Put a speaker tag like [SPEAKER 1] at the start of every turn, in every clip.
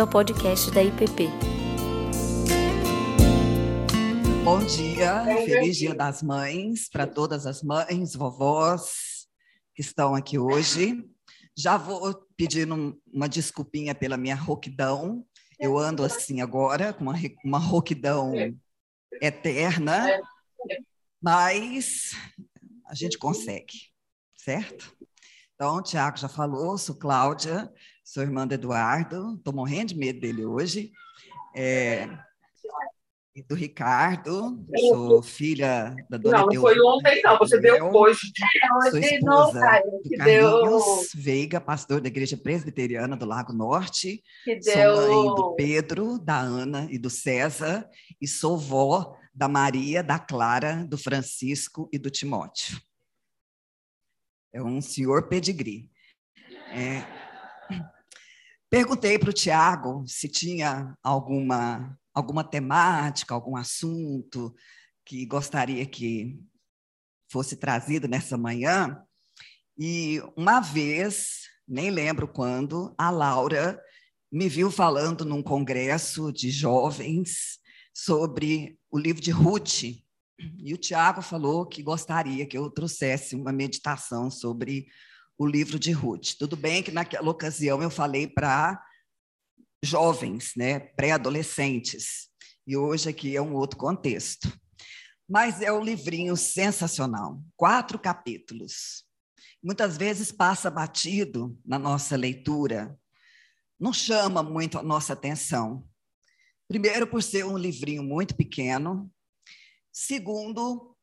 [SPEAKER 1] bem-vindo ao podcast da IPP.
[SPEAKER 2] Bom dia, feliz Dia das Mães para todas as mães, vovós que estão aqui hoje. Já vou pedindo uma desculpinha pela minha rouquidão. Eu ando assim agora, com uma, uma rouquidão eterna, mas a gente consegue, certo? Então, o Tiago já falou, sou Cláudia, sou irmã do Eduardo, estou morrendo de medo dele hoje. É, do Ricardo, sou filha da dona
[SPEAKER 3] Não, não foi ontem, não, você deu hoje.
[SPEAKER 2] Sou esposa do Carlinhos Veiga, pastor da Igreja Presbiteriana do Lago Norte.
[SPEAKER 3] Que
[SPEAKER 2] Sou
[SPEAKER 3] deu...
[SPEAKER 2] mãe do Pedro, da Ana e do César, e sou vó da Maria, da Clara, do Francisco e do Timóteo. É um senhor pedigree. É... Perguntei para o Tiago se tinha alguma, alguma temática, algum assunto que gostaria que fosse trazido nessa manhã. E uma vez, nem lembro quando, a Laura me viu falando num congresso de jovens sobre o livro de Ruth. E o Tiago falou que gostaria que eu trouxesse uma meditação sobre o livro de Ruth. Tudo bem que naquela ocasião eu falei para jovens, né, pré-adolescentes, e hoje aqui é um outro contexto. Mas é um livrinho sensacional, quatro capítulos. Muitas vezes passa batido na nossa leitura, não chama muito a nossa atenção. Primeiro, por ser um livrinho muito pequeno. Segundo,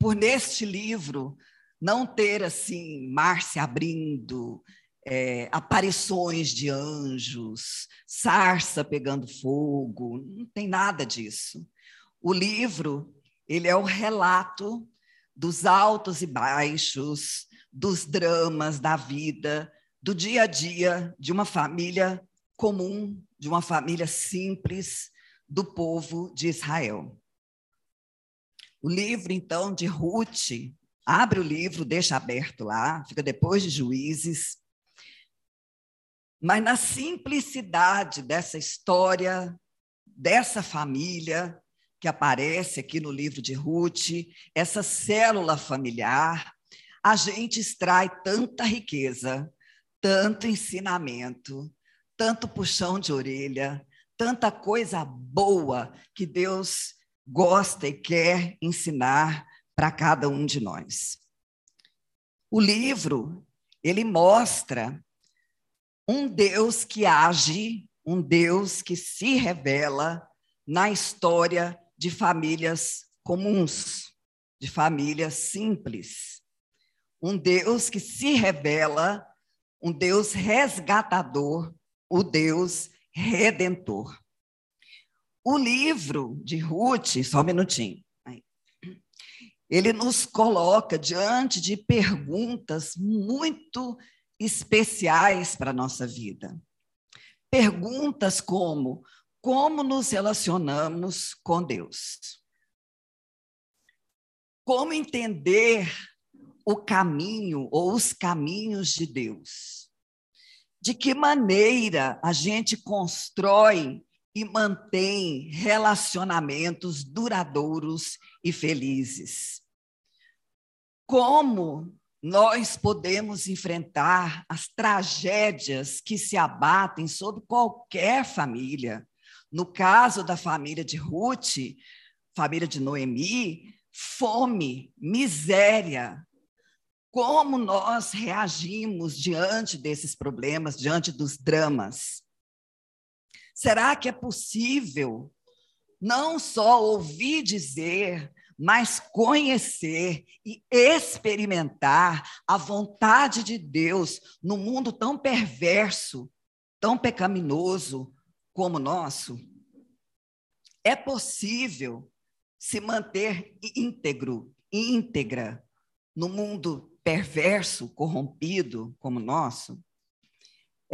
[SPEAKER 2] por neste livro não ter assim mar se abrindo, é, aparições de anjos, sarça pegando fogo, não tem nada disso. O livro ele é o relato dos altos e baixos, dos dramas da vida, do dia a dia de uma família comum, de uma família simples do povo de Israel. O livro, então, de Ruth, abre o livro, deixa aberto lá, fica depois de Juízes. Mas na simplicidade dessa história, dessa família que aparece aqui no livro de Ruth, essa célula familiar, a gente extrai tanta riqueza, tanto ensinamento, tanto puxão de orelha, tanta coisa boa que Deus gosta e quer ensinar para cada um de nós. O livro, ele mostra um Deus que age, um Deus que se revela na história de famílias comuns, de famílias simples. Um Deus que se revela, um Deus resgatador, o Deus redentor. O livro de Ruth, só um minutinho, ele nos coloca diante de perguntas muito especiais para a nossa vida. Perguntas como: como nos relacionamos com Deus? Como entender o caminho ou os caminhos de Deus? De que maneira a gente constrói e mantém relacionamentos duradouros e felizes. Como nós podemos enfrentar as tragédias que se abatem sobre qualquer família? No caso da família de Ruth, família de Noemi, fome, miséria. Como nós reagimos diante desses problemas, diante dos dramas? Será que é possível não só ouvir dizer, mas conhecer e experimentar a vontade de Deus no mundo tão perverso, tão pecaminoso como o nosso? É possível se manter íntegro, íntegra no mundo perverso, corrompido como o nosso?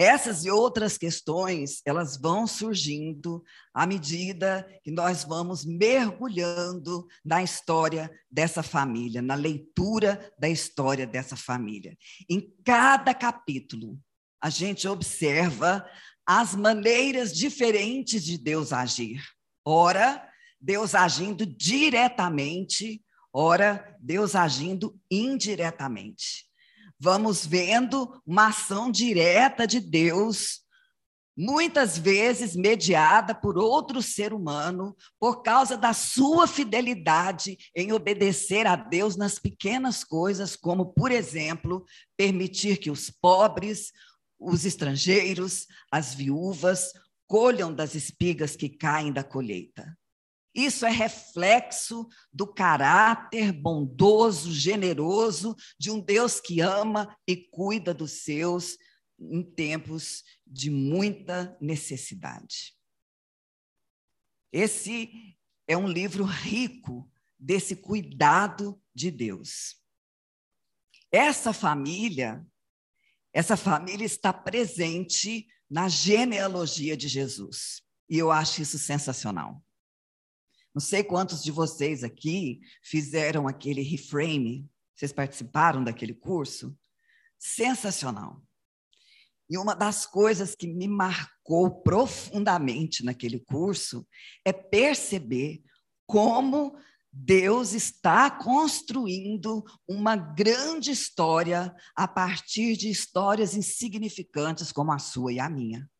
[SPEAKER 2] Essas e outras questões, elas vão surgindo à medida que nós vamos mergulhando na história dessa família, na leitura da história dessa família. Em cada capítulo, a gente observa as maneiras diferentes de Deus agir. Ora, Deus agindo diretamente, ora, Deus agindo indiretamente. Vamos vendo uma ação direta de Deus muitas vezes mediada por outro ser humano, por causa da sua fidelidade em obedecer a Deus nas pequenas coisas, como, por exemplo, permitir que os pobres, os estrangeiros, as viúvas colham das espigas que caem da colheita. Isso é reflexo do caráter bondoso, generoso de um Deus que ama e cuida dos seus em tempos de muita necessidade. Esse é um livro rico desse cuidado de Deus. Essa família, essa família está presente na genealogia de Jesus. E eu acho isso sensacional. Não sei quantos de vocês aqui fizeram aquele reframe, vocês participaram daquele curso? Sensacional. E uma das coisas que me marcou profundamente naquele curso é perceber como Deus está construindo uma grande história a partir de histórias insignificantes como a sua e a minha.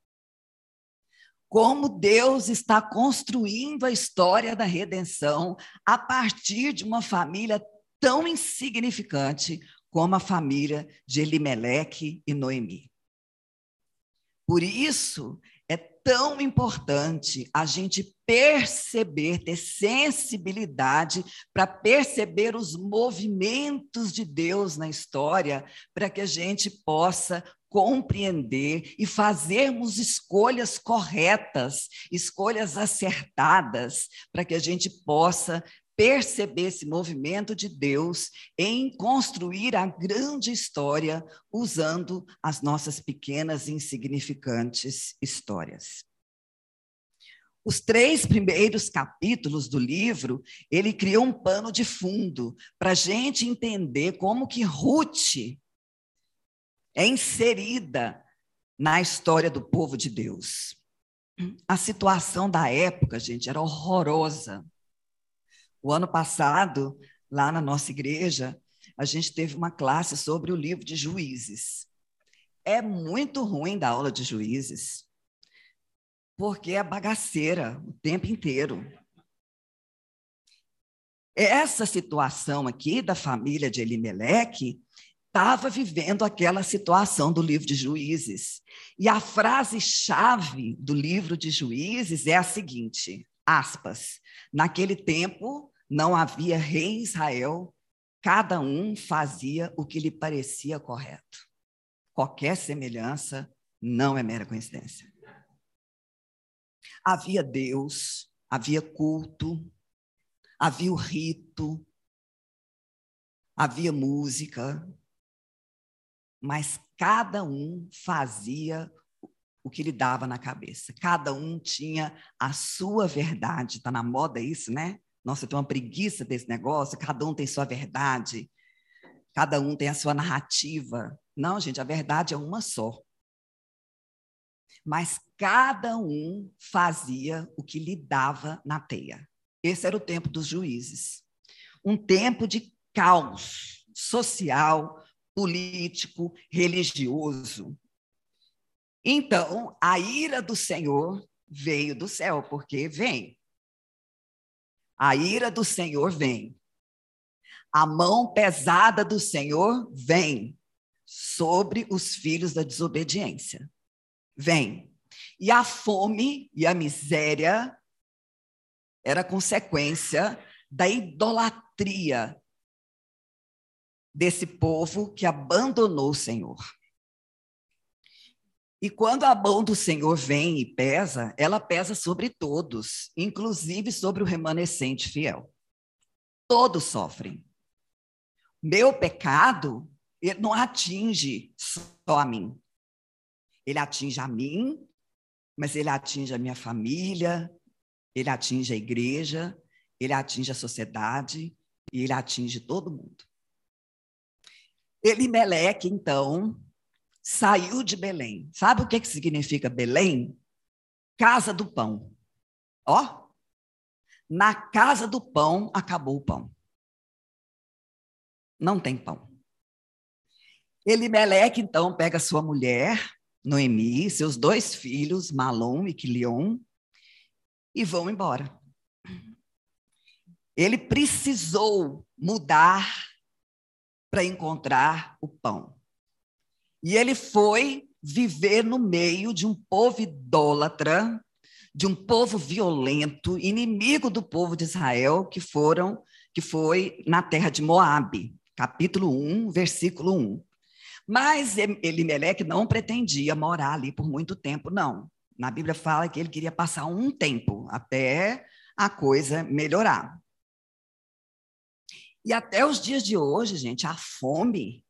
[SPEAKER 2] Como Deus está construindo a história da redenção a partir de uma família tão insignificante como a família de Elimeleque e Noemi. Por isso tão importante a gente perceber, ter sensibilidade para perceber os movimentos de Deus na história, para que a gente possa compreender e fazermos escolhas corretas, escolhas acertadas, para que a gente possa perceber esse movimento de Deus em construir a grande história usando as nossas pequenas e insignificantes histórias. Os três primeiros capítulos do livro, ele cria um pano de fundo para a gente entender como que Ruth é inserida na história do povo de Deus. A situação da época, gente, era horrorosa. O ano passado, lá na nossa igreja, a gente teve uma classe sobre o livro de Juízes. É muito ruim da aula de Juízes, porque é bagaceira o tempo inteiro. Essa situação aqui da família de Elimeleque estava vivendo aquela situação do livro de Juízes. E a frase-chave do livro de Juízes é a seguinte: aspas, naquele tempo não havia rei em Israel, cada um fazia o que lhe parecia correto. Qualquer semelhança não é mera coincidência. Havia Deus, havia culto, havia o rito, havia música, mas cada um fazia o que lhe dava na cabeça. Cada um tinha a sua verdade. Está na moda isso, né? Nossa, tenho uma preguiça desse negócio, cada um tem sua verdade, cada um tem a sua narrativa. Não, gente, a verdade é uma só. Mas cada um fazia o que lhe dava na teia. Esse era o tempo dos juízes. Um tempo de caos social, político, religioso. Então, a ira do Senhor veio do céu, porque vem. A ira do Senhor vem. A mão pesada do Senhor vem sobre os filhos da desobediência. Vem. E a fome e a miséria era consequência da idolatria desse povo que abandonou o Senhor. E quando a mão do Senhor vem e pesa, ela pesa sobre todos, inclusive sobre o remanescente fiel. Todos sofrem. Meu pecado, ele não atinge só a mim. Ele atinge a mim, mas ele atinge a minha família, ele atinge a igreja, ele atinge a sociedade e ele atinge todo mundo. Elimeleque, então, saiu de Belém. Sabe o que, que significa Belém? Casa do pão. Ó, na casa do pão acabou o pão. Não tem pão. Elimeleque, então, pega sua mulher, Noemi, seus dois filhos, Malom e Quilion, e vão embora. Ele precisou mudar para encontrar o pão. E ele foi viver no meio de um povo idólatra, de um povo violento, inimigo do povo de Israel, que foram que foi na terra de Moabe, capítulo 1, versículo 1. Mas Elimeleque não pretendia morar ali por muito tempo, não. Na Bíblia fala que ele queria passar um tempo até a coisa melhorar. E até os dias de hoje, gente, a fome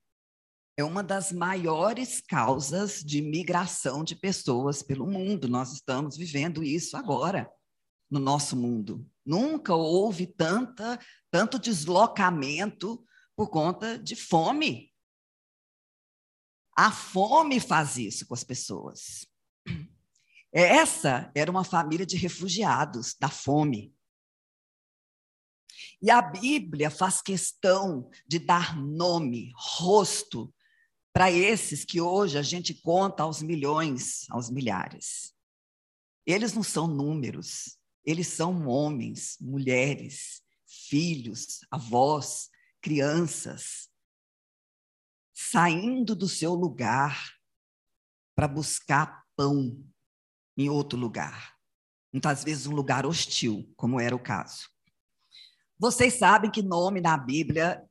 [SPEAKER 2] é uma das maiores causas de migração de pessoas pelo mundo. Nós estamos vivendo isso agora no nosso mundo. Nunca houve tanta, tanto deslocamento por conta de fome. A fome faz isso com as pessoas. Essa era uma família de refugiados da fome. E a Bíblia faz questão de dar nome, rosto para esses que hoje a gente conta aos milhões, aos milhares. Eles não são números, eles são homens, mulheres, filhos, avós, crianças, saindo do seu lugar para buscar pão em outro lugar. Muitas vezes um lugar hostil, como era o caso. Vocês sabem que nome na Bíblia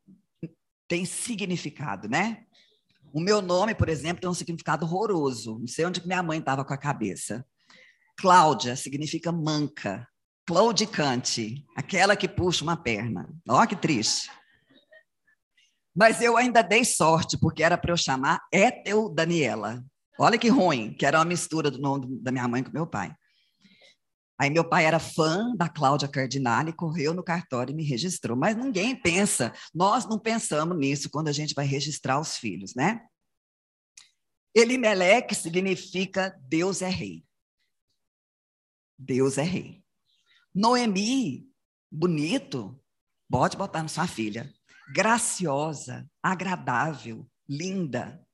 [SPEAKER 2] tem significado, né? O meu nome, por exemplo, tem um significado horroroso. Não sei onde minha mãe estava com a cabeça. Cláudia significa manca. Claudicante, aquela que puxa uma perna. Ó, que triste. Mas eu ainda dei sorte, porque era para eu chamar Étel Daniela. Olha que ruim, que era uma mistura do nome da minha mãe com meu pai. Aí meu pai era fã da Cláudia Cardinale, correu no cartório e me registrou. Mas ninguém pensa, nós não pensamos nisso quando a gente vai registrar os filhos, né? Elimeleque significa Deus é rei. Deus é rei. Noemi, bonito, pode botar na sua filha. Graciosa, agradável, linda.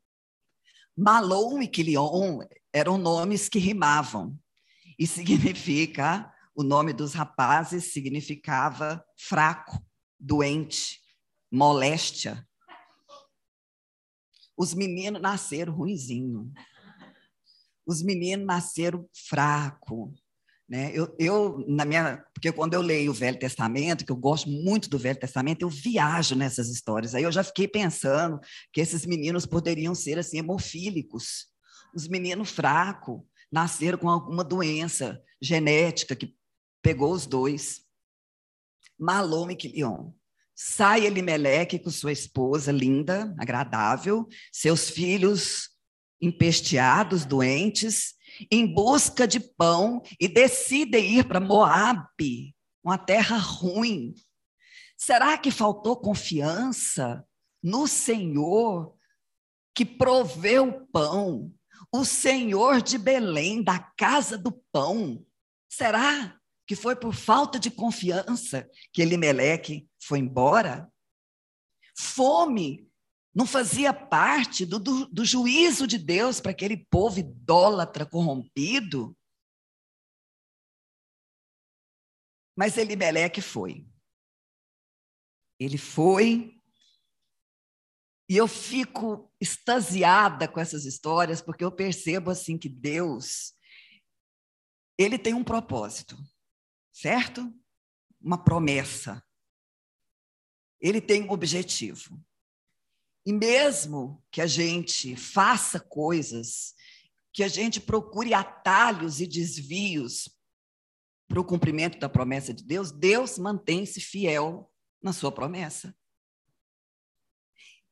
[SPEAKER 2] Malom e Quilion eram nomes que rimavam e significa, o nome dos rapazes significava fraco, doente, moléstia. Os meninos nasceram ruizinho. Os meninos nasceram fraco, né? Eu, eu, na minha, porque quando eu leio o Velho Testamento, que eu gosto muito do Velho Testamento, eu viajo nessas histórias. Aí eu já fiquei pensando que esses meninos poderiam ser assim hemofílicos, os meninos fracos, nasceram com alguma doença genética que pegou os dois. Malom e Quilion. Sai Elimeleque com sua esposa linda, agradável, seus filhos empesteados, doentes, em busca de pão e decidem ir para Moabe, uma terra ruim. Será que faltou confiança no Senhor que proveu o pão, o Senhor de Belém, da casa do pão. Será que foi por falta de confiança que Elimeleque foi embora? Fome não fazia parte do, do, do juízo de Deus para aquele povo idólatra corrompido? Mas Elimeleque foi. Ele foi e eu fico extasiada com essas histórias, porque eu percebo assim que Deus ele tem um propósito, certo? Uma promessa. Ele tem um objetivo. E mesmo que a gente faça coisas, que a gente procure atalhos e desvios para o cumprimento da promessa de Deus, Deus mantém-se fiel na sua promessa.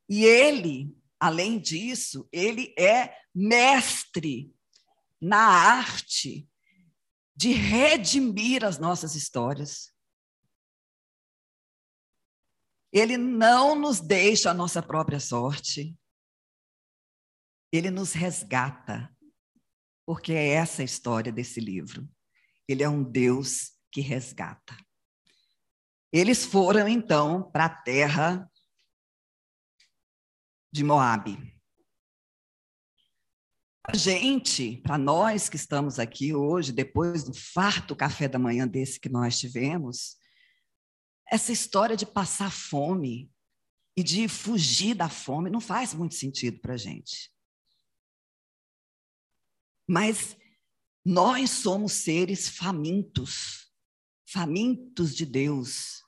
[SPEAKER 2] E ele, além disso, ele é mestre na arte de redimir as nossas histórias. Ele não nos deixa a nossa própria sorte. ele nos resgata, porque é essa a história desse livro. Ele é um Deus que resgata. Eles foram então para a terra de Moabe. A gente, para nós que estamos aqui hoje, depois do farto café da manhã desse que nós tivemos, essa história de passar fome e de fugir da fome não faz muito sentido para a gente. Mas nós somos seres famintos, famintos de Deus,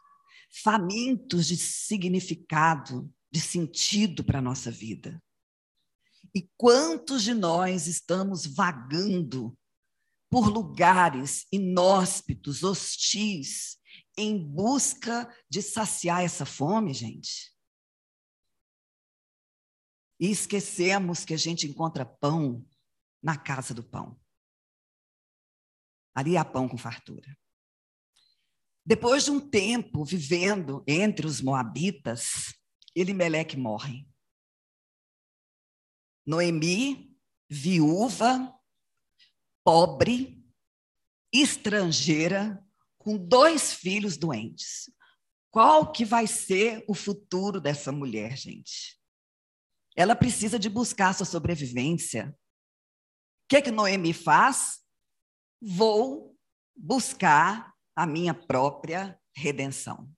[SPEAKER 2] famintos de significado, de sentido para a nossa vida. E quantos de nós estamos vagando por lugares inóspitos, hostis, em busca de saciar essa fome, gente? E esquecemos que a gente encontra pão na casa do pão. Ali há pão com fartura. Depois de um tempo vivendo entre os moabitas, Elimeleque morre. Noemi, viúva, pobre, estrangeira, com dois filhos doentes. Qual que vai ser o futuro dessa mulher, gente? Ela precisa de buscar sua sobrevivência. O que, que Noemi faz? Vou buscar a minha própria redenção.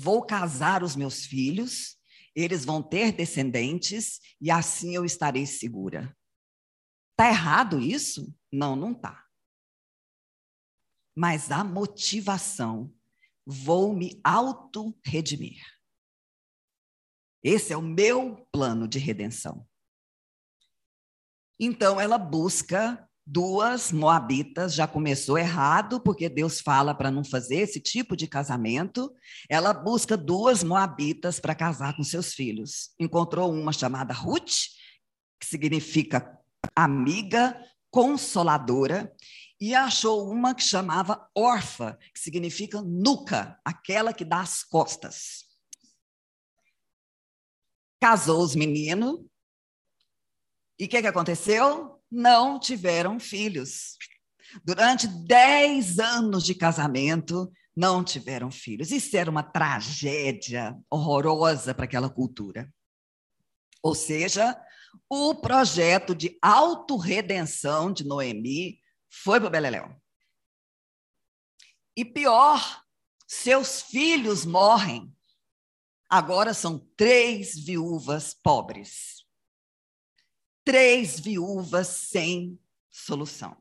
[SPEAKER 2] Vou casar os meus filhos eles vão ter descendentes e assim eu estarei segura. Está errado isso? Não, não está. Mas a motivação, vou me auto-redimir. Esse é o meu plano de redenção. Então ela busca duas moabitas, já começou errado, porque Deus fala para não fazer esse tipo de casamento. Ela busca duas moabitas para casar com seus filhos. Encontrou uma chamada Ruth, que significa amiga, consoladora, e achou uma que chamava Orfa, que significa nuca, aquela que dá as costas. Casou os meninos. E o que, que aconteceu? Não tiveram filhos. Durante dez anos de casamento, não tiveram filhos. Isso era uma tragédia horrorosa para aquela cultura. Ou seja, o projeto de autorredenção de Noemi foi para Beleléu. E pior, seus filhos morrem. Agora são três viúvas pobres três viúvas sem solução.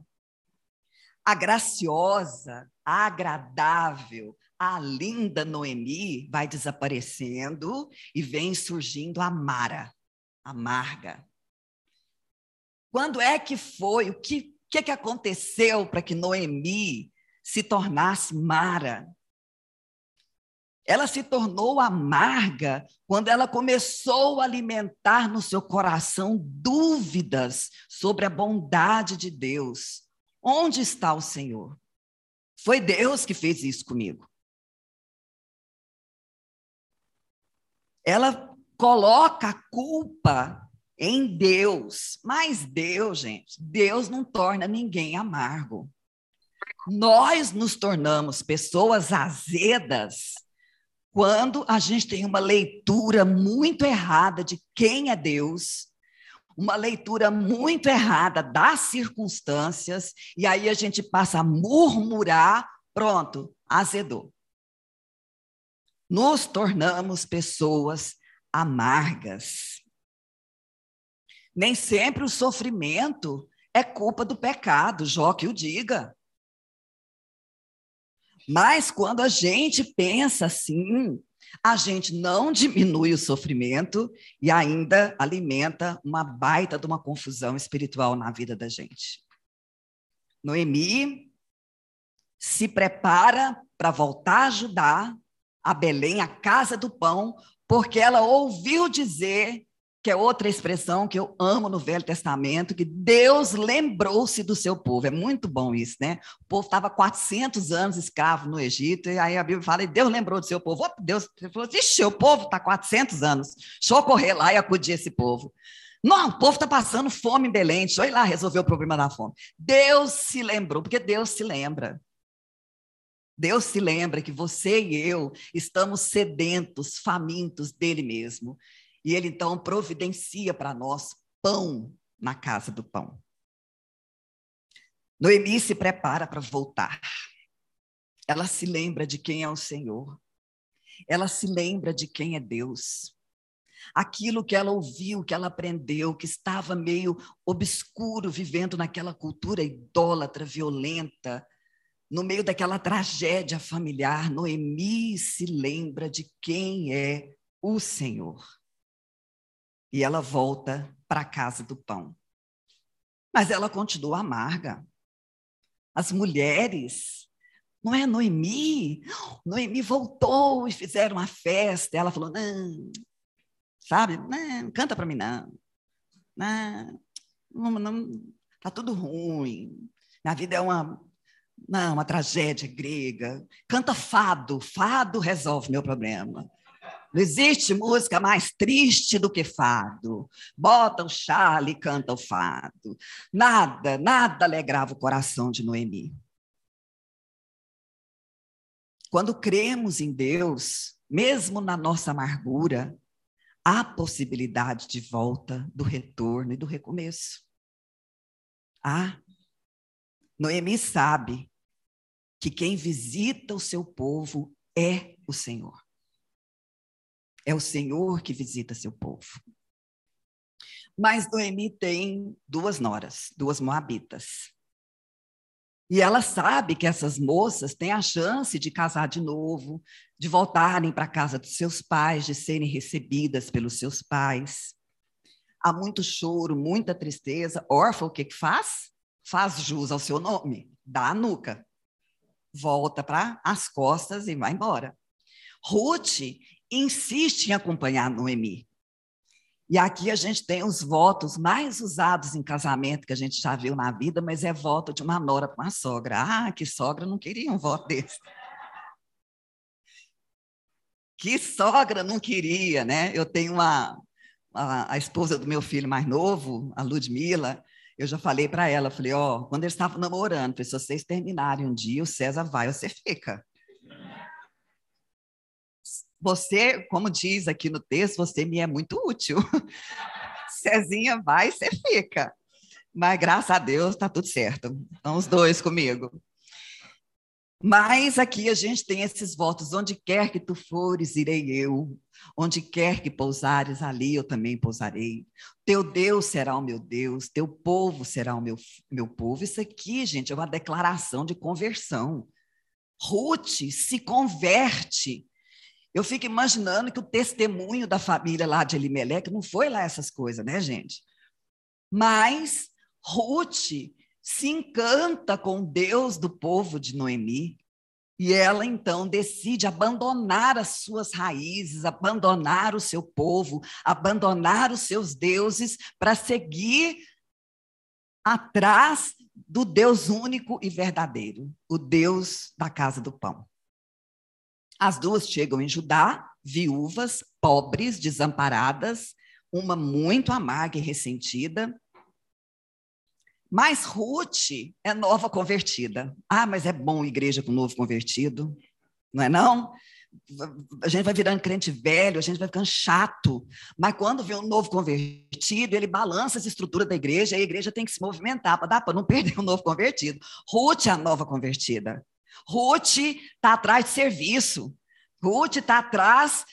[SPEAKER 2] A graciosa, a agradável, a linda Noemi vai desaparecendo e vem surgindo a Mara, amarga. Quando é que foi? O que, que, que aconteceu para que Noemi se tornasse Mara? Ela se tornou amarga quando ela começou a alimentar no seu coração dúvidas sobre a bondade de Deus. Onde está o Senhor? Foi Deus que fez isso comigo. Ela coloca a culpa em Deus, mas Deus, gente, Deus não torna ninguém amargo. Nós nos tornamos pessoas azedas quando a gente tem uma leitura muito errada de quem é Deus, uma leitura muito errada das circunstâncias, e aí a gente passa a murmurar, pronto, azedou. Nos tornamos pessoas amargas. Nem sempre o sofrimento é culpa do pecado, Jó que o diga. Mas quando a gente pensa assim, a gente não diminui o sofrimento e ainda alimenta uma baita de uma confusão espiritual na vida da gente. Noemi se prepara para voltar a ajudar a Belém, a casa do pão, porque ela ouviu dizer que é outra expressão que eu amo no Velho Testamento, que Deus lembrou-se do seu povo. É muito bom isso, né? O povo estava 400 anos escravo no Egito, e aí a Bíblia fala, e Deus lembrou do seu povo. Deus falou, ixi, o povo está 400 anos, deixa eu correr lá e acudir esse povo. Não, o povo está passando fome em Belém, deixa eu ir lá resolver o problema da fome. Deus se lembrou, porque Deus se lembra. Deus se lembra que você e eu estamos sedentos, famintos dele mesmo. E ele então providencia para nós pão na casa do pão. Noemi se prepara para voltar. Ela se lembra de quem é o Senhor. Ela se lembra de quem é Deus. Aquilo que ela ouviu, que ela aprendeu, que estava meio obscuro, vivendo naquela cultura idólatra, violenta, no meio daquela tragédia familiar, Noemi se lembra de quem é o Senhor. E ela volta para a casa do pão. Mas ela continua amarga. As mulheres, não é Noemi? Noemi voltou e fizeram uma festa. Ela falou: não, sabe? Não, canta para mim, não. Não, não, não, tá tudo ruim. Minha vida é uma não, uma tragédia grega. Canta fado, fado resolve meu problema. Não existe música mais triste do que fado. Bota o chale e canta o fado. Nada, nada alegrava o coração de Noemi. Quando cremos em Deus, mesmo na nossa amargura, há possibilidade de volta, do retorno e do recomeço. Há. Noemi sabe que quem visita o seu povo é o Senhor. É o Senhor que visita seu povo. Mas Noemi tem duas noras, duas moabitas. E ela sabe que essas moças têm a chance de casar de novo, de voltarem para a casa dos seus pais, de serem recebidas pelos seus pais. Há muito choro, muita tristeza. Órfã, o que, que faz? Faz jus ao seu nome, dá a nuca volta para as costas e vai embora. Ruth insiste em acompanhar Noemi. E aqui a gente tem os votos mais usados em casamento que a gente já viu na vida, mas é voto de uma nora para uma sogra. Ah, que sogra não queria um voto desse. Que sogra não queria, né? Eu tenho uma, a, a esposa do meu filho mais novo, a Ludmila, eu já falei para ela, falei, ó, oh, quando eles estavam namorando, se vocês terminarem um dia, o César vai, você fica. Você, como diz aqui no texto, você me é muito útil. Cezinha vai, você fica. Mas graças a Deus está tudo certo. Estão os dois comigo. Mas aqui a gente tem esses votos: onde quer que tu fores, irei eu. Onde quer que pousares, ali eu também pousarei. Teu Deus será o meu Deus, teu povo será o meu, meu povo. Isso aqui, gente, é uma declaração de conversão. Ruth se converte. Eu fico imaginando que o testemunho da família lá de Elimelec não foi lá essas coisas, né, gente? Mas Ruth se encanta com Deus do povo de Noemi. E ela então decide abandonar as suas raízes, abandonar o seu povo, abandonar os seus deuses para seguir atrás do Deus único e verdadeiro, o Deus da casa do pão. As duas chegam em Judá, viúvas, pobres, desamparadas, uma muito amarga e ressentida, mas Ruth é nova convertida. Ah, mas é bom igreja com novo convertido, não é não? A gente vai virando crente velho, a gente vai ficando chato. Mas quando vem um novo convertido, ele balança as estruturas da igreja, e a igreja tem que se movimentar para dar para não perder o um novo convertido. Ruth é a nova convertida. Ruth está atrás de serviço. Ruth está atrás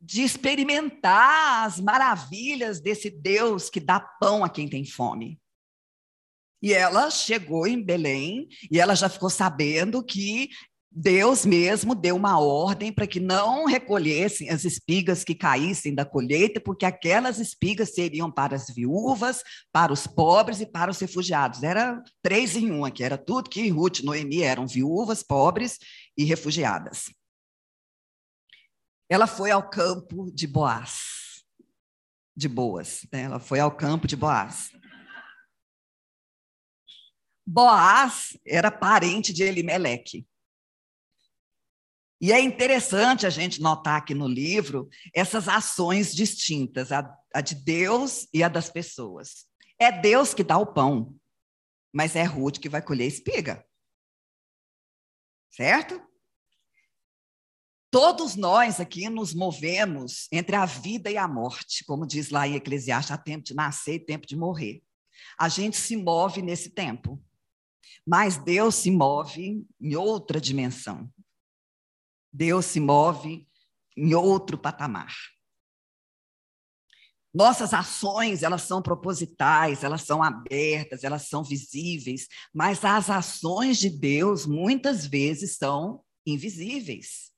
[SPEAKER 2] de experimentar as maravilhas desse Deus que dá pão a quem tem fome. E ela chegou em Belém e ela já ficou sabendo que Deus mesmo deu uma ordem para que não recolhessem as espigas que caíssem da colheita, porque aquelas espigas seriam para as viúvas, para os pobres e para os refugiados. Era três em um aqui, era tudo que Ruth e Noemi eram viúvas, pobres e refugiadas. Ela foi ao campo de Boaz, de Boas, né? ela foi ao campo de Boaz. Boaz era parente de Elimeleque. E é interessante a gente notar aqui no livro essas ações distintas, a, a de Deus e a das pessoas. É Deus que dá o pão, mas é Ruth que vai colher espiga. Certo? Todos nós aqui nos movemos entre a vida e a morte, como diz lá em Eclesiastes, há tempo de nascer e tempo de morrer. A gente se move nesse tempo, mas Deus se move em outra dimensão. Deus se move em outro patamar. Nossas ações, elas são propositais, elas são abertas, elas são visíveis, mas as ações de Deus muitas vezes são invisíveis.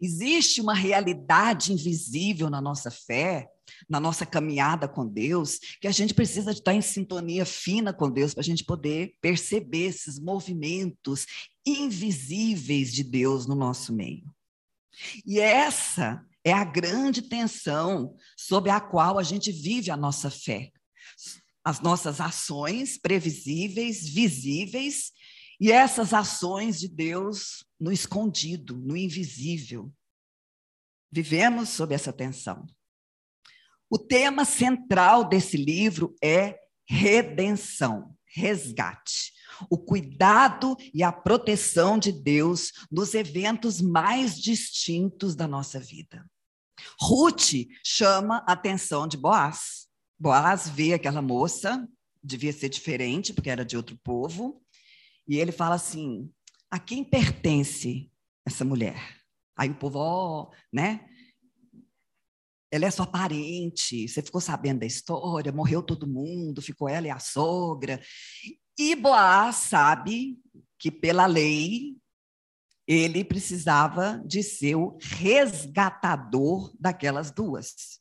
[SPEAKER 2] Existe uma realidade invisível na nossa fé, na nossa caminhada com Deus, que a gente precisa estar em sintonia fina com Deus para a gente poder perceber esses movimentos invisíveis de Deus no nosso meio. E essa é a grande tensão sob a qual a gente vive a nossa fé. As nossas ações previsíveis, visíveis, e essas ações de Deus no escondido, no invisível. Vivemos sob essa tensão. O tema central desse livro é redenção, resgate o cuidado e a proteção de Deus nos eventos mais distintos da nossa vida. Ruth chama a atenção de Boaz. Boaz vê aquela moça, devia ser diferente, porque era de outro povo, e ele fala assim: a quem pertence essa mulher? Aí o povo, ó, oh, né? Ela é sua parente, você ficou sabendo da história, morreu todo mundo, ficou ela e a sogra. E Boaz sabe que, pela lei, ele precisava de ser o resgatador daquelas duas.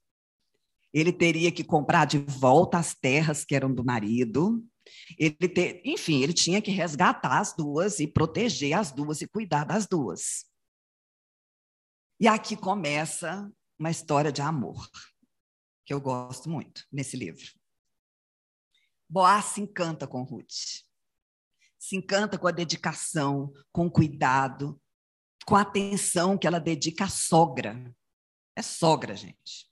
[SPEAKER 2] Ele teria que comprar de volta as terras que eram do marido. Ele ter, enfim, ele tinha que resgatar as duas e proteger as duas e cuidar das duas. E aqui começa uma história de amor, que eu gosto muito nesse livro. Boaz se encanta com Ruth. Se encanta com a dedicação, com o cuidado, com a atenção que ela dedica à sogra. É sogra, gente.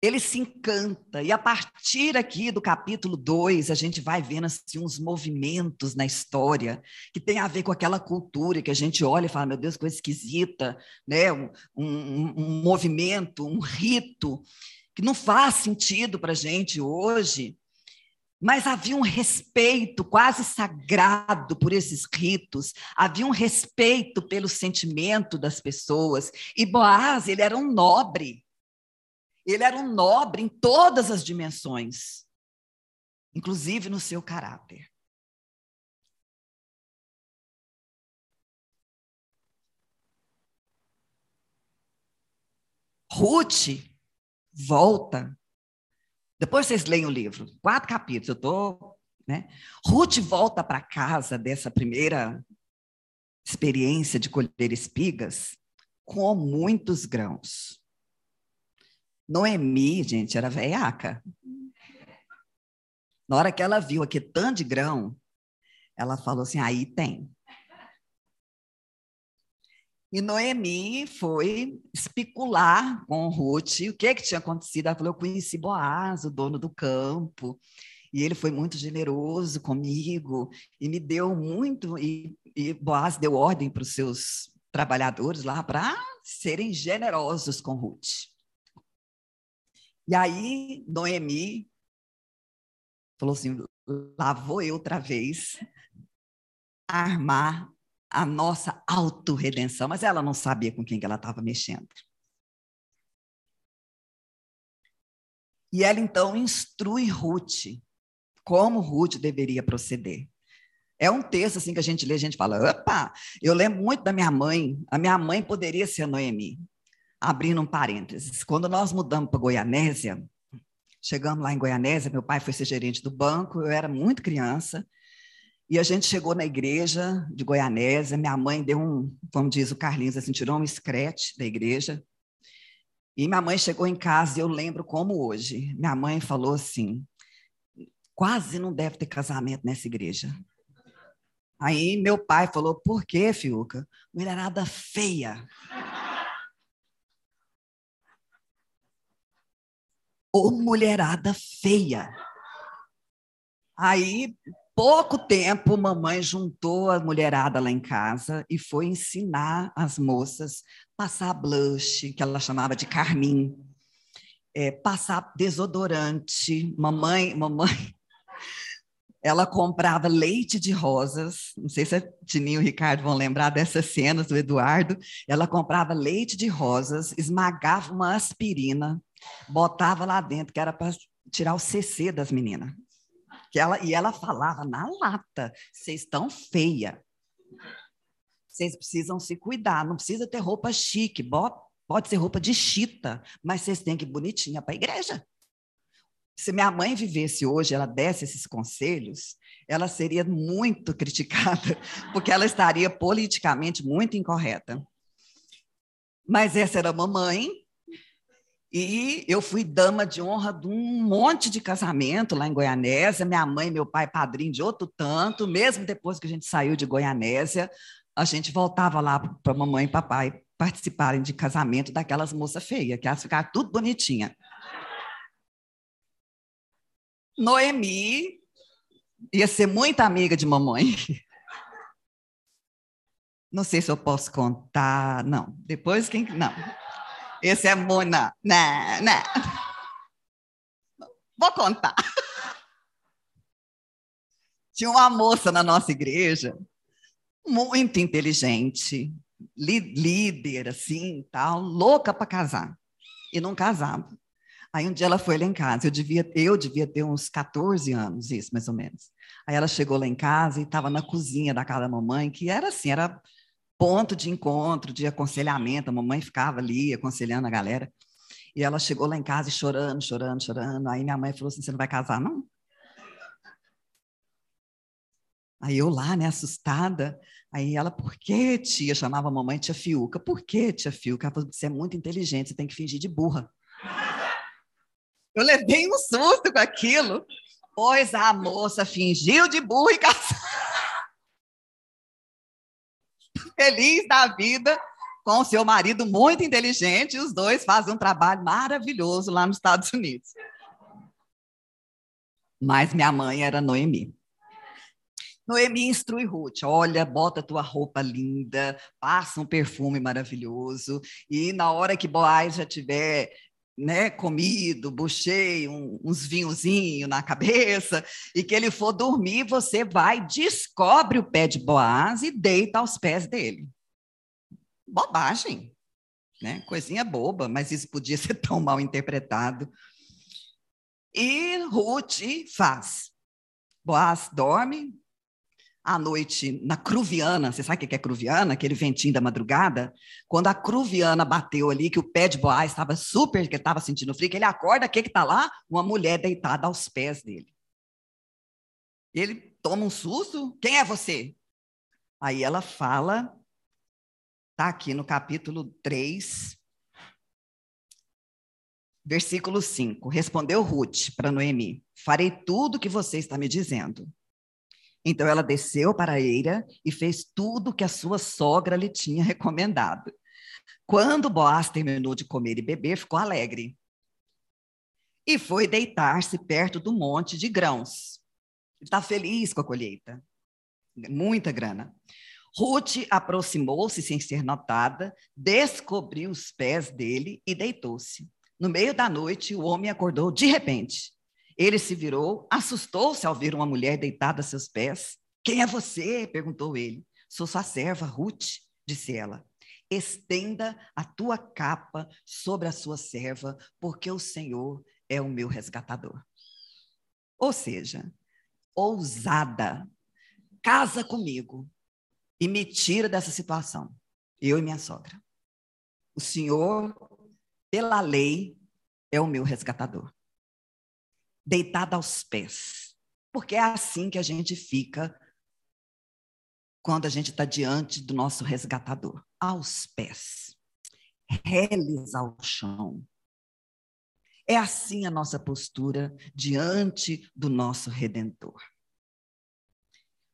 [SPEAKER 2] Ele se encanta, e a partir aqui do capítulo 2, a gente vai vendo assim, uns movimentos na história que tem a ver com aquela cultura que a gente olha e fala: meu Deus, coisa esquisita, né? um, um, um movimento, um rito que não faz sentido para a gente hoje, mas havia um respeito quase sagrado por esses ritos, havia um respeito pelo sentimento das pessoas. E Boaz, ele era um nobre. Ele era um nobre em todas as dimensões, inclusive no seu caráter. Ruth volta. Depois vocês leem o livro, quatro capítulos, eu estou. Né? Ruth volta para casa dessa primeira experiência de colher espigas com muitos grãos. Noemi, gente, era veiaca. Na hora que ela viu aqui tanto de grão, ela falou assim: aí tem. E Noemi foi especular com Ruth o que, que tinha acontecido. Ela falou: Eu conheci Boaz, o dono do campo, e ele foi muito generoso comigo e me deu muito. E, e Boaz deu ordem para os seus trabalhadores lá para serem generosos com Ruth. E aí Noemi falou assim: lá vou eu outra vez armar a nossa autorredenção, mas ela não sabia com quem que ela estava mexendo. E ela então instrui Ruth como Ruth deveria proceder. É um texto assim que a gente lê, a gente fala, opa, eu lembro muito da minha mãe, a minha mãe poderia ser Noemi. Abrindo um parênteses, quando nós mudamos para Goianésia, chegamos lá em Goianésia, meu pai foi ser gerente do banco, eu era muito criança, e a gente chegou na igreja de Goianésia, minha mãe deu um, como diz o Carlinhos, assim, tirou um escrete da igreja. E minha mãe chegou em casa, e eu lembro como hoje. Minha mãe falou assim: quase não deve ter casamento nessa igreja. Aí meu pai falou: por que, Fiuca? Mulherada feia. Ô mulherada feia. Aí, pouco tempo, mamãe juntou a mulherada lá em casa e foi ensinar as moças passar blush, que ela chamava de carmim, é, passar desodorante. Mamãe, mamãe, ela comprava leite de rosas. Não sei se a Tininho e o Ricardo vão lembrar dessas cenas do Eduardo. Ela comprava leite de rosas, esmagava uma aspirina, botava lá dentro, que era para tirar o CC das meninas. Que ela, e ela falava na lata: vocês estão feia. Vocês precisam se cuidar, não precisa ter roupa chique, pode ser roupa de chita, mas vocês têm que ir bonitinha para a igreja. Se minha mãe vivesse hoje, ela desse esses conselhos, ela seria muito criticada, porque ela estaria politicamente muito incorreta. Mas essa era a mamãe, e eu fui dama de honra de um monte de casamento lá em Goianésia, minha mãe e meu pai padrinho de outro tanto, mesmo depois que a gente saiu de Goianésia, a gente voltava lá para mamãe e papai participarem de casamento daquelas moças feias, que elas ficaram tudo bonitinha. Noemi ia ser muito amiga de mamãe. Não sei se eu posso contar. Não, depois quem. Não. Esse é Mona. Não, não. Vou contar. Tinha uma moça na nossa igreja, muito inteligente, líder, assim, tal, louca para casar. E não casava. Aí um dia ela foi lá em casa, eu devia, eu devia ter uns 14 anos, isso, mais ou menos. Aí ela chegou lá em casa e estava na cozinha da casa da mamãe, que era assim, era ponto de encontro, de aconselhamento, a mamãe ficava ali aconselhando a galera. E ela chegou lá em casa chorando, chorando, chorando. Aí minha mãe falou assim: você não vai casar, não? Aí eu lá, né, assustada. Aí ela, por que, tia? Chamava a mamãe tia Fiuca. Por que, tia Fiuca? Ela falou: você é muito inteligente, você tem que fingir de burra. Eu levei um susto com aquilo, pois a moça fingiu de burra e casou. Feliz da vida com seu marido muito inteligente, os dois fazem um trabalho maravilhoso lá nos Estados Unidos. Mas minha mãe era Noemi. Noemi instrui Ruth, olha, bota tua roupa linda, passa um perfume maravilhoso, e na hora que Boaz já tiver né, comido, buchei, um, uns vinhozinhos na cabeça, e que ele for dormir, você vai, descobre o pé de Boaz e deita aos pés dele. Bobagem, né? Coisinha boba, mas isso podia ser tão mal interpretado. E Ruth faz. Boaz dorme, à noite na Cruviana, você sabe o que é Cruviana? Aquele ventinho da madrugada? Quando a Cruviana bateu ali, que o pé de Boaz estava super, que ele estava sentindo frio, que ele acorda, o que está lá? Uma mulher deitada aos pés dele. Ele toma um susto, quem é você? Aí ela fala, está aqui no capítulo 3, versículo 5. Respondeu Ruth para Noemi: Farei tudo o que você está me dizendo. Então ela desceu para a eira e fez tudo que a sua sogra lhe tinha recomendado. Quando Boaz terminou de comer e beber, ficou alegre. E foi deitar-se perto do monte de grãos. Está feliz com a colheita. Muita grana. Ruth aproximou-se sem ser notada, descobriu os pés dele e deitou-se. No meio da noite, o homem acordou de repente. Ele se virou, assustou-se ao ver uma mulher deitada a seus pés. Quem é você? perguntou ele. Sou sua serva, Ruth, disse ela. Estenda a tua capa sobre a sua serva, porque o Senhor é o meu resgatador. Ou seja, ousada, casa comigo e me tira dessa situação, eu e minha sogra. O Senhor, pela lei, é o meu resgatador deitada aos pés. Porque é assim que a gente fica quando a gente está diante do nosso resgatador aos pés, reles ao chão. É assim a nossa postura diante do nosso redentor.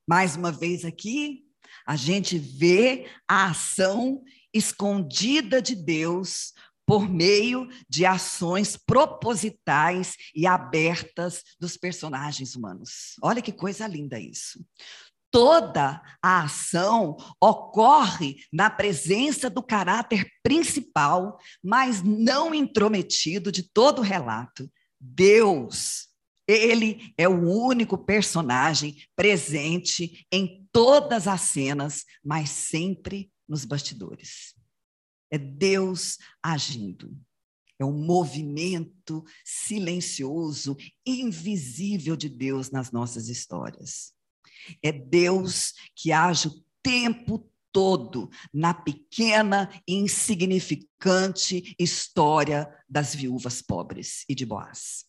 [SPEAKER 2] Mais uma vez aqui, a gente vê a ação escondida de Deus por meio de ações propositais e abertas dos personagens humanos. Olha que coisa linda isso. Toda a ação ocorre na presença do caráter principal, mas não intrometido de todo o relato. Deus, ele é o único personagem presente em todas as cenas, mas sempre nos bastidores. É Deus agindo. É um movimento silencioso, invisível de Deus nas nossas histórias. É Deus que age o tempo todo na pequena e insignificante história das viúvas pobres e de Boaz.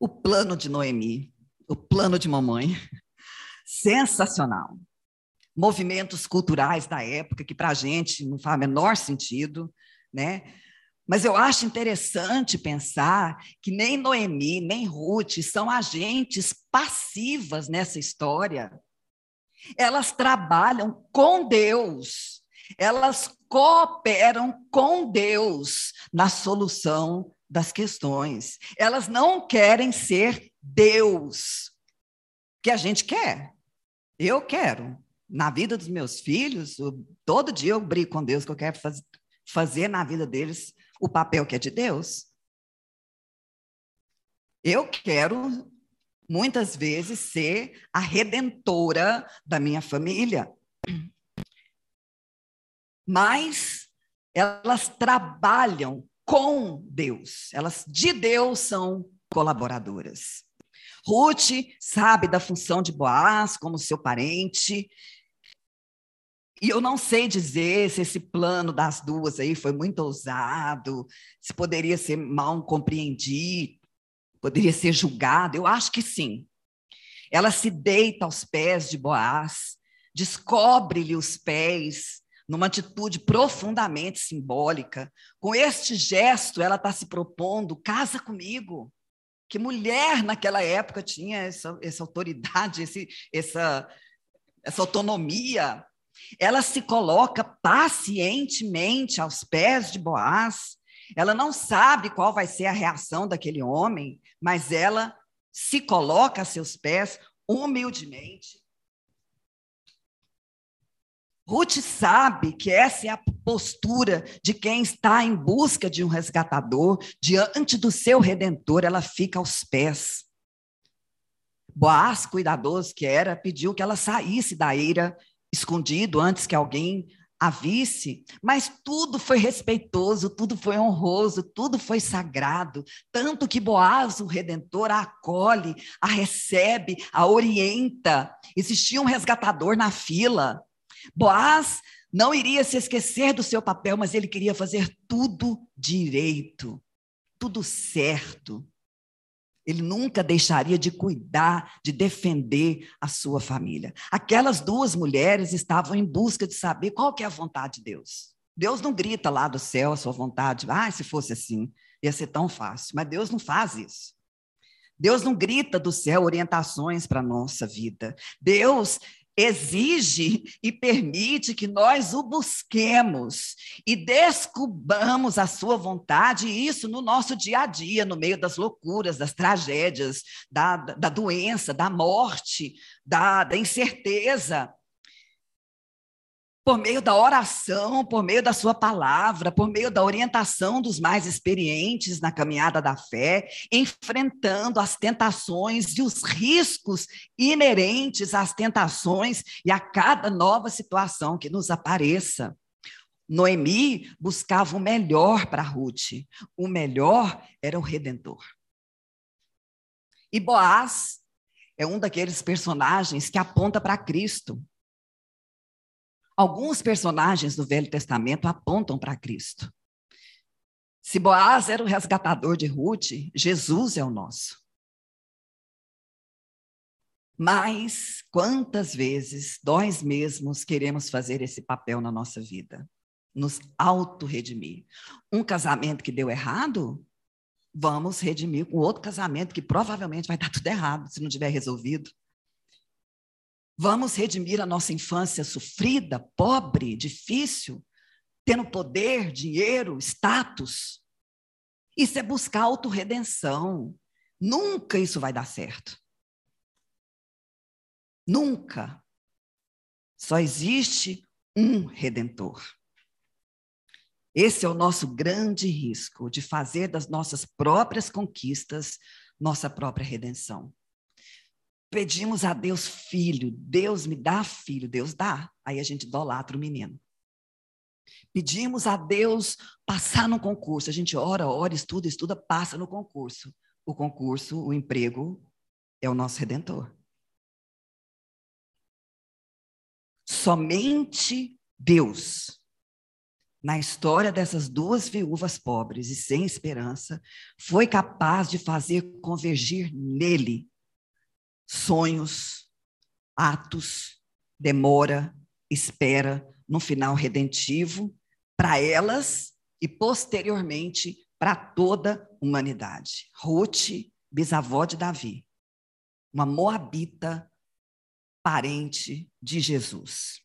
[SPEAKER 2] O plano de Noemi, o plano de mamãe, sensacional movimentos culturais da época, que para a gente não faz o menor sentido, né? Mas eu acho interessante pensar que nem Noemi, nem Ruth são agentes passivas nessa história. Elas trabalham com Deus, elas cooperam com Deus na solução das questões. Elas não querem ser Deus, que a gente quer. Eu quero na vida dos meus filhos, todo dia eu brigo com Deus que eu quero faz, fazer na vida deles o papel que é de Deus. Eu quero, muitas vezes, ser a redentora da minha família. Mas elas trabalham com Deus, elas de Deus são colaboradoras. Ruth sabe da função de Boaz como seu parente, e eu não sei dizer se esse plano das duas aí foi muito ousado, se poderia ser mal compreendido, poderia ser julgado. Eu acho que sim. Ela se deita aos pés de Boaz, descobre-lhe os pés, numa atitude profundamente simbólica. Com este gesto, ela está se propondo: casa comigo. Que mulher naquela época tinha essa, essa autoridade, esse, essa, essa autonomia ela se coloca pacientemente aos pés de Boaz. Ela não sabe qual vai ser a reação daquele homem, mas ela se coloca a seus pés humildemente. Ruth sabe que essa é a postura de quem está em busca de um resgatador, diante do seu redentor, ela fica aos pés. Boaz, cuidadoso que era, pediu que ela saísse da eira escondido antes que alguém a visse, mas tudo foi respeitoso, tudo foi honroso, tudo foi sagrado, tanto que Boaz, o redentor, a acolhe, a recebe, a orienta. Existia um resgatador na fila. Boaz não iria se esquecer do seu papel, mas ele queria fazer tudo direito, tudo certo. Ele nunca deixaria de cuidar, de defender a sua família. Aquelas duas mulheres estavam em busca de saber qual que é a vontade de Deus. Deus não grita lá do céu a sua vontade. Ah, se fosse assim, ia ser tão fácil. Mas Deus não faz isso. Deus não grita do céu orientações para a nossa vida. Deus exige e permite que nós o busquemos e descubramos a sua vontade, e isso no nosso dia a dia, no meio das loucuras, das tragédias, da, da doença, da morte, da, da incerteza por meio da oração, por meio da sua palavra, por meio da orientação dos mais experientes na caminhada da fé, enfrentando as tentações e os riscos inerentes às tentações e a cada nova situação que nos apareça. Noemi buscava o melhor para Ruth, o melhor era o redentor. E Boaz é um daqueles personagens que aponta para Cristo. Alguns personagens do Velho Testamento apontam para Cristo. Se Boaz era o resgatador de Ruth, Jesus é o nosso. Mas quantas vezes nós mesmos queremos fazer esse papel na nossa vida? Nos auto-redimir. Um casamento que deu errado, vamos redimir com outro casamento que provavelmente vai dar tudo errado se não tiver resolvido. Vamos redimir a nossa infância sofrida, pobre, difícil, tendo poder, dinheiro, status. Isso é buscar autorredenção. Nunca isso vai dar certo. Nunca. Só existe um redentor. Esse é o nosso grande risco de fazer das nossas próprias conquistas nossa própria redenção. Pedimos a Deus filho, Deus me dá filho, Deus dá. Aí a gente idolatra o menino. Pedimos a Deus passar no concurso. A gente ora, ora, estuda, estuda, passa no concurso. O concurso, o emprego, é o nosso redentor. Somente Deus, na história dessas duas viúvas pobres e sem esperança, foi capaz de fazer convergir nele sonhos, atos, demora, espera, no final redentivo, para elas e posteriormente para toda a humanidade. Ruth, bisavó de Davi, uma moabita parente de Jesus.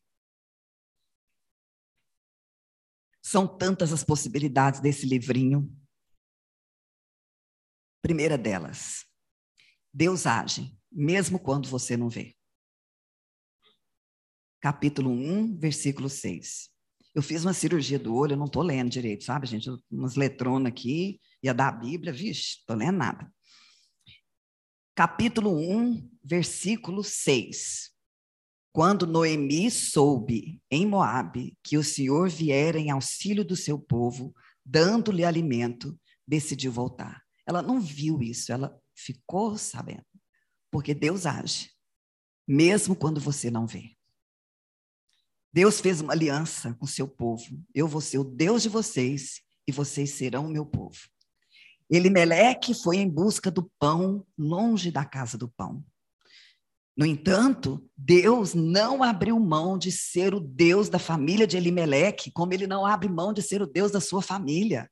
[SPEAKER 2] São tantas as possibilidades desse livrinho. Primeira delas, Deus age mesmo quando você não vê. Capítulo 1, versículo 6. Eu fiz uma cirurgia do olho, eu não estou lendo direito, sabe, gente? Umas letronas aqui, ia dar a Bíblia, vixe, estou lendo nada. Capítulo 1, versículo 6. Quando Noemi soube em Moabe que o Senhor viera em auxílio do seu povo, dando-lhe alimento, decidiu voltar. Ela não viu isso, ela ficou sabendo. Porque Deus age, mesmo quando você não vê. Deus fez uma aliança com seu povo. Eu vou ser o Deus de vocês e vocês serão o meu povo. Elimeleque foi em busca do pão longe da casa do pão. No entanto, Deus não abriu mão de ser o Deus da família de Elimeleque, como ele não abre mão de ser o Deus da sua família.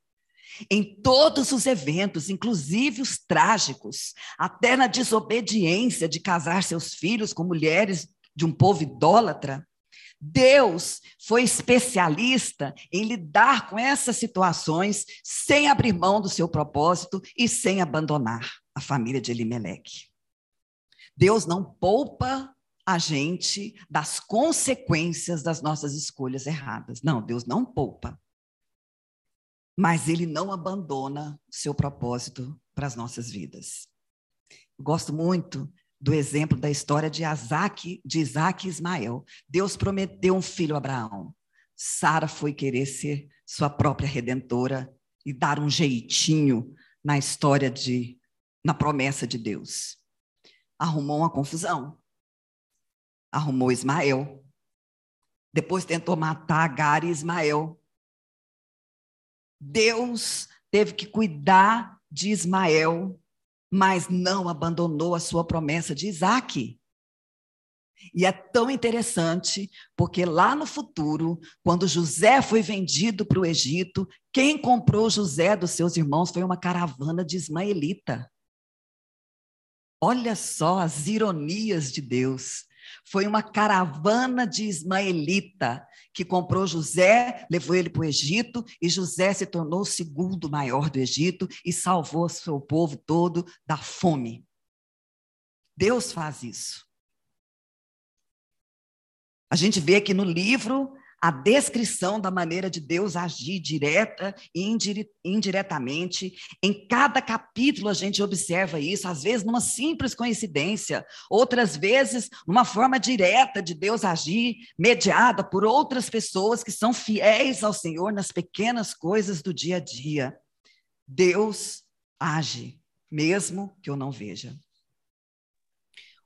[SPEAKER 2] Em todos os eventos, inclusive os trágicos, até na desobediência de casar seus filhos com mulheres de um povo idólatra, Deus foi especialista em lidar com essas situações sem abrir mão do seu propósito e sem abandonar a família de Elimeleque. Deus não poupa a gente das consequências das nossas escolhas erradas. Não, Deus não poupa mas ele não abandona seu propósito para as nossas vidas. Gosto muito do exemplo da história de Isaac, de Isaac e Ismael. Deus prometeu um filho a Abraão. Sara foi querer ser sua própria redentora e dar um jeitinho na história de na promessa de Deus. Arrumou uma confusão. Arrumou Ismael. Depois tentou matar Agar e Ismael. Deus teve que cuidar de Ismael, mas não abandonou a sua promessa de Isaac. E é tão interessante, porque lá no futuro, quando José foi vendido para o Egito, quem comprou José dos seus irmãos foi uma caravana de ismaelita. Olha só as ironias de Deus. Foi uma caravana de ismaelita que comprou José, levou ele para o Egito, e José se tornou o segundo maior do Egito e salvou seu povo todo da fome. Deus faz isso. A gente vê aqui no livro a descrição da maneira de Deus agir direta e indiretamente. Em cada capítulo a gente observa isso, às vezes numa simples coincidência, outras vezes numa forma direta de Deus agir, mediada por outras pessoas que são fiéis ao Senhor nas pequenas coisas do dia a dia. Deus age, mesmo que eu não veja.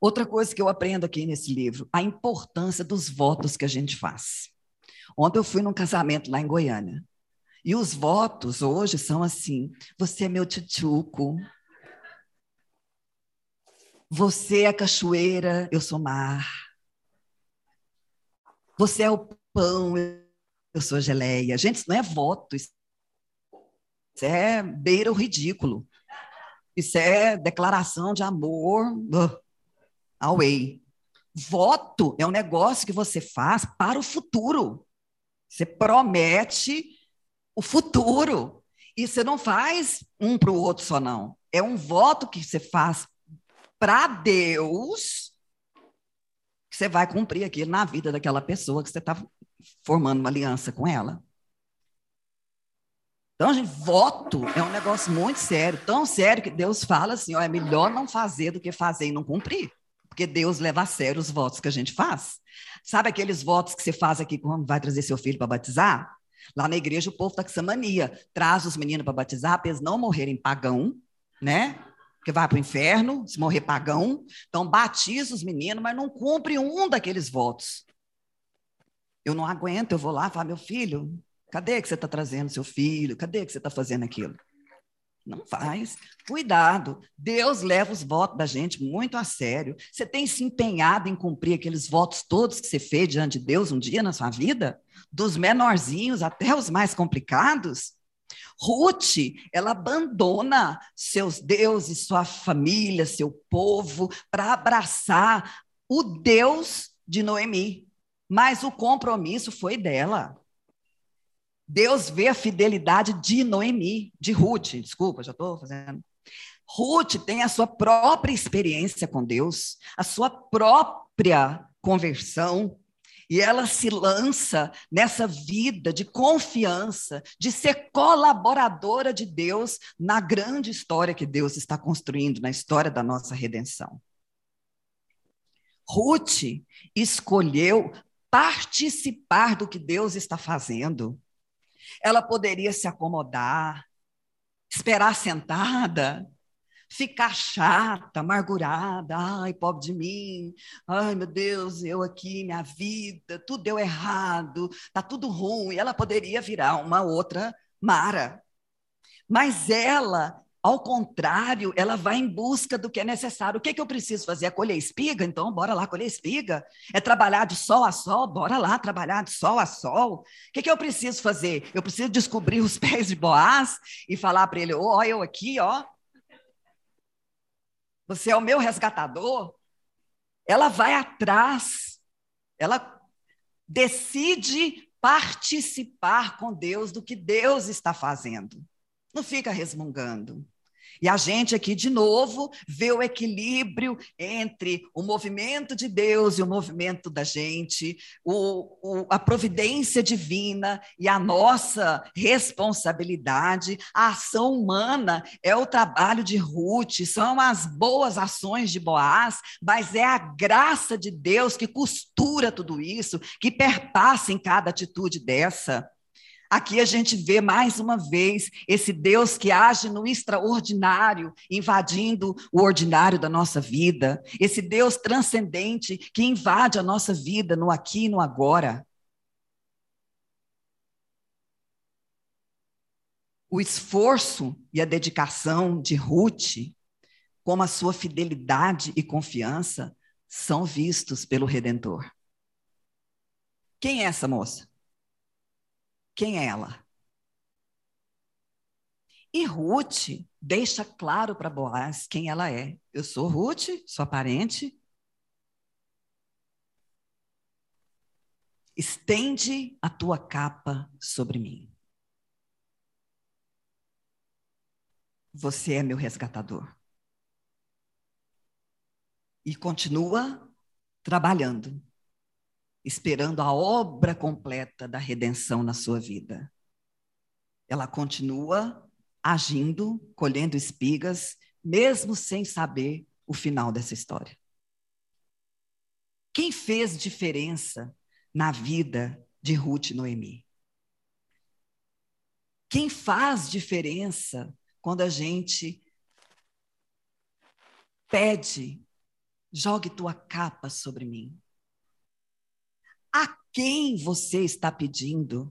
[SPEAKER 2] Outra coisa que eu aprendo aqui nesse livro, a importância dos votos que a gente faz. Ontem eu fui num casamento lá em Goiânia. E os votos hoje são assim: você é meu tchutchuco. Você é cachoeira, eu sou mar. Você é o pão, eu sou geleia. Gente, isso não é voto, isso é beira o ridículo. Isso é declaração de amor. Away. Voto é um negócio que você faz para o futuro. Você promete o futuro. E você não faz um para o outro só, não. É um voto que você faz para Deus, que você vai cumprir aquilo na vida daquela pessoa que você está formando uma aliança com ela. Então, gente, voto é um negócio muito sério, tão sério que Deus fala assim: ó, é melhor não fazer do que fazer e não cumprir. Porque Deus leva a sério os votos que a gente faz. Sabe aqueles votos que você faz aqui quando vai trazer seu filho para batizar? Lá na igreja, o povo está com essa mania. Traz os meninos para batizar, para eles não morrerem pagão, né? Que vai para o inferno, se morrer pagão. Então, batiza os meninos, mas não cumpre um daqueles votos. Eu não aguento, eu vou lá e falo, meu filho, Cadê que você está trazendo seu filho? Cadê que você está fazendo aquilo? Não faz. Cuidado. Deus leva os votos da gente muito a sério. Você tem se empenhado em cumprir aqueles votos todos que você fez diante de Deus um dia na sua vida? Dos menorzinhos até os mais complicados? Ruth, ela abandona seus deuses, sua família, seu povo, para abraçar o Deus de Noemi. Mas o compromisso foi dela. Deus vê a fidelidade de Noemi, de Ruth, desculpa, já estou fazendo. Ruth tem a sua própria experiência com Deus, a sua própria conversão, e ela se lança nessa vida de confiança, de ser colaboradora de Deus na grande história que Deus está construindo, na história da nossa redenção. Ruth escolheu participar do que Deus está fazendo. Ela poderia se acomodar, esperar sentada, ficar chata, amargurada, ai, pobre de mim, ai, meu Deus, eu aqui, minha vida, tudo deu errado, tá tudo ruim. Ela poderia virar uma outra Mara. Mas ela ao contrário, ela vai em busca do que é necessário. O que, é que eu preciso fazer? É colher espiga? Então, bora lá colher espiga. É trabalhar de sol a sol? Bora lá trabalhar de sol a sol. O que, é que eu preciso fazer? Eu preciso descobrir os pés de Boaz e falar para ele: ó, oh, eu aqui, ó. Você é o meu resgatador. Ela vai atrás. Ela decide participar com Deus do que Deus está fazendo. Não fica resmungando. E a gente aqui, de novo, vê o equilíbrio entre o movimento de Deus e o movimento da gente, o, o, a providência divina e a nossa responsabilidade. A ação humana é o trabalho de Ruth, são as boas ações de Boaz, mas é a graça de Deus que costura tudo isso, que perpassa em cada atitude dessa. Aqui a gente vê mais uma vez esse Deus que age no extraordinário, invadindo o ordinário da nossa vida, esse Deus transcendente que invade a nossa vida no aqui e no agora. O esforço e a dedicação de Ruth, como a sua fidelidade e confiança, são vistos pelo Redentor. Quem é essa moça? Quem é ela? E Ruth deixa claro para Boaz quem ela é. Eu sou Ruth, sua parente. Estende a tua capa sobre mim. Você é meu resgatador. E continua trabalhando esperando a obra completa da redenção na sua vida. Ela continua agindo, colhendo espigas, mesmo sem saber o final dessa história. Quem fez diferença na vida de Ruth e Noemi? Quem faz diferença quando a gente pede, jogue tua capa sobre mim? A quem você está pedindo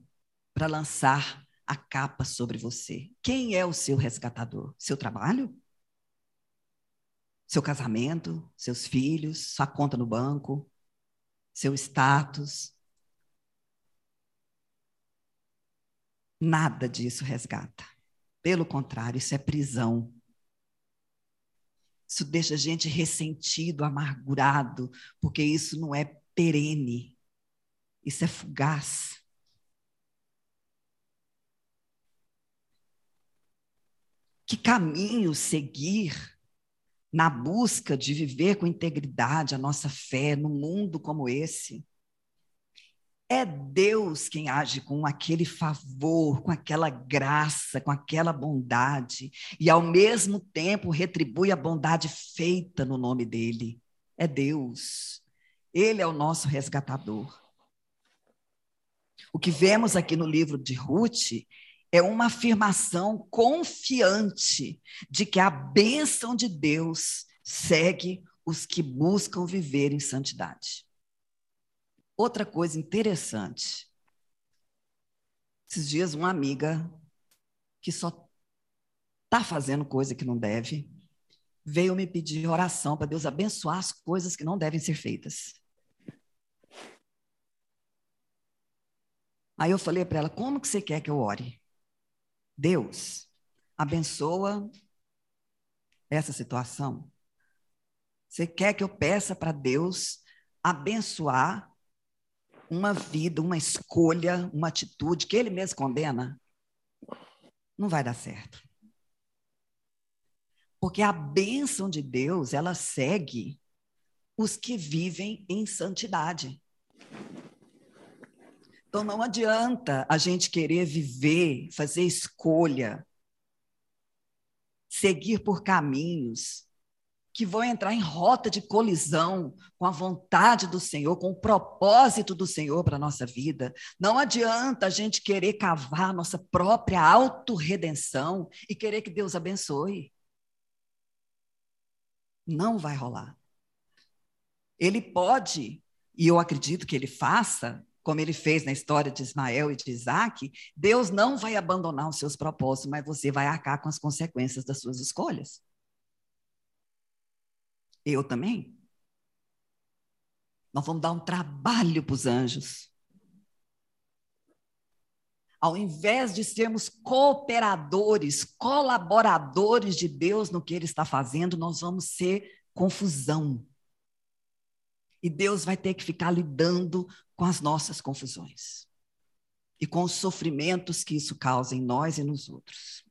[SPEAKER 2] para lançar a capa sobre você? Quem é o seu resgatador? Seu trabalho? Seu casamento? Seus filhos? Sua conta no banco? Seu status? Nada disso resgata. Pelo contrário, isso é prisão. Isso deixa a gente ressentido, amargurado, porque isso não é perene, isso é fugaz. Que caminho seguir na busca de viver com integridade a nossa fé num mundo como esse? É Deus quem age com aquele favor, com aquela graça, com aquela bondade, e ao mesmo tempo retribui a bondade feita no nome dele. É Deus. Ele é o nosso resgatador. O que vemos aqui no livro de Ruth é uma afirmação confiante de que a bênção de Deus segue os que buscam viver em santidade. Outra coisa interessante. Esses dias, uma amiga que só está fazendo coisa que não deve, veio me pedir oração para Deus abençoar as coisas que não devem ser feitas. Aí eu falei para ela: como que você quer que eu ore? Deus, abençoa essa situação. Você quer que eu peça para Deus abençoar uma vida, uma escolha, uma atitude que Ele mesmo condena? Não vai dar certo. Porque a bênção de Deus, ela segue os que vivem em santidade. Então não adianta a gente querer viver, fazer escolha, seguir por caminhos que vão entrar em rota de colisão com a vontade do Senhor, com o propósito do Senhor para a nossa vida. Não adianta a gente querer cavar nossa própria autorredenção e querer que Deus abençoe. Não vai rolar. Ele pode, e eu acredito que ele faça, como ele fez na história de Ismael e de Isaac, Deus não vai abandonar os seus propósitos, mas você vai arcar com as consequências das suas escolhas. Eu também. Nós vamos dar um trabalho para os anjos. Ao invés de sermos cooperadores, colaboradores de Deus no que Ele está fazendo, nós vamos ser confusão. E Deus vai ter que ficar lidando com as nossas confusões e com os sofrimentos que isso causa em nós e nos outros.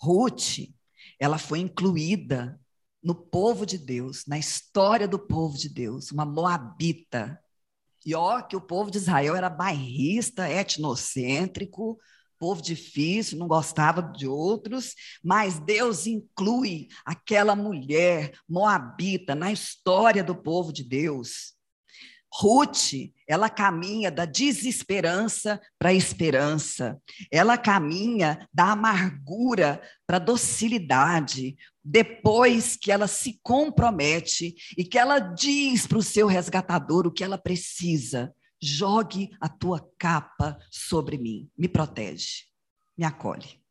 [SPEAKER 2] Ruth, ela foi incluída no povo de Deus, na história do povo de Deus, uma moabita. E ó, que o povo de Israel era bairrista, etnocêntrico, povo difícil, não gostava de outros, mas Deus inclui aquela mulher moabita na história do povo de Deus. Ruth, ela caminha da desesperança para a esperança. Ela caminha da amargura para a docilidade. Depois que ela se compromete e que ela diz para o seu resgatador o que ela precisa, jogue a tua capa sobre mim, me protege, me acolhe.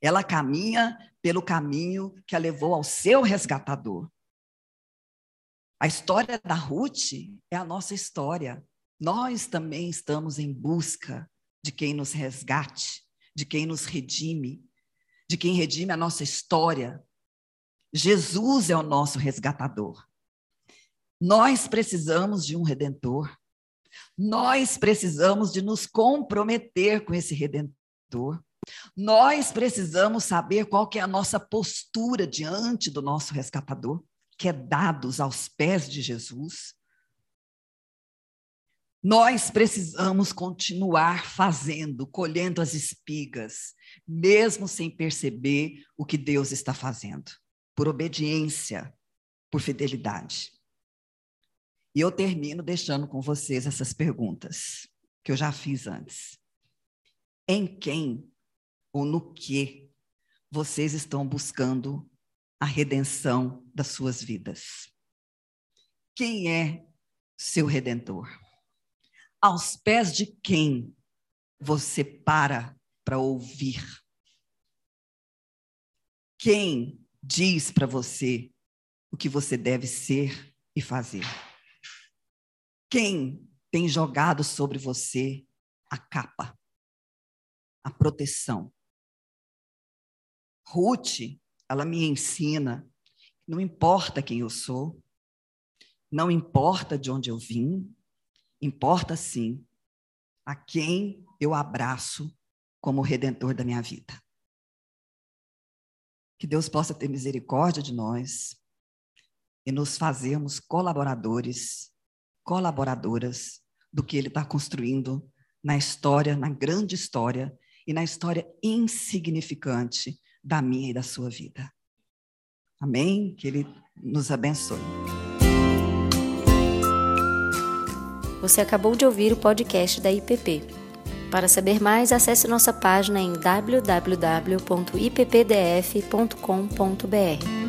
[SPEAKER 2] Ela caminha pelo caminho que a levou ao seu resgatador. A história da Ruth é a nossa história. Nós também estamos em busca de quem nos resgate, de quem nos redime, de quem redime a nossa história. Jesus é o nosso resgatador. Nós precisamos de um redentor. Nós precisamos de nos comprometer com esse redentor. Nós precisamos saber qual que é a nossa postura diante do nosso resgatador que é dados aos pés de Jesus, nós precisamos continuar fazendo, colhendo as espigas, mesmo sem perceber o que Deus está fazendo, por obediência, por fidelidade. E eu termino deixando com vocês essas perguntas que eu já fiz antes. Em quem ou no que vocês estão buscando a redenção das suas vidas. Quem é seu redentor? Aos pés de quem você para para ouvir? Quem diz para você o que você deve ser e fazer? Quem tem jogado sobre você a capa, a proteção? Ruth ela me ensina, não importa quem eu sou, não importa de onde eu vim, importa sim a quem eu abraço como redentor da minha vida. Que Deus possa ter misericórdia de nós e nos fazermos colaboradores, colaboradoras do que Ele está construindo na história, na grande história e na história insignificante da minha e da sua vida. Amém? Que Ele nos abençoe.
[SPEAKER 1] Você acabou de ouvir o podcast da IPP. Para saber mais, acesse nossa página em www.ippdf.com.br.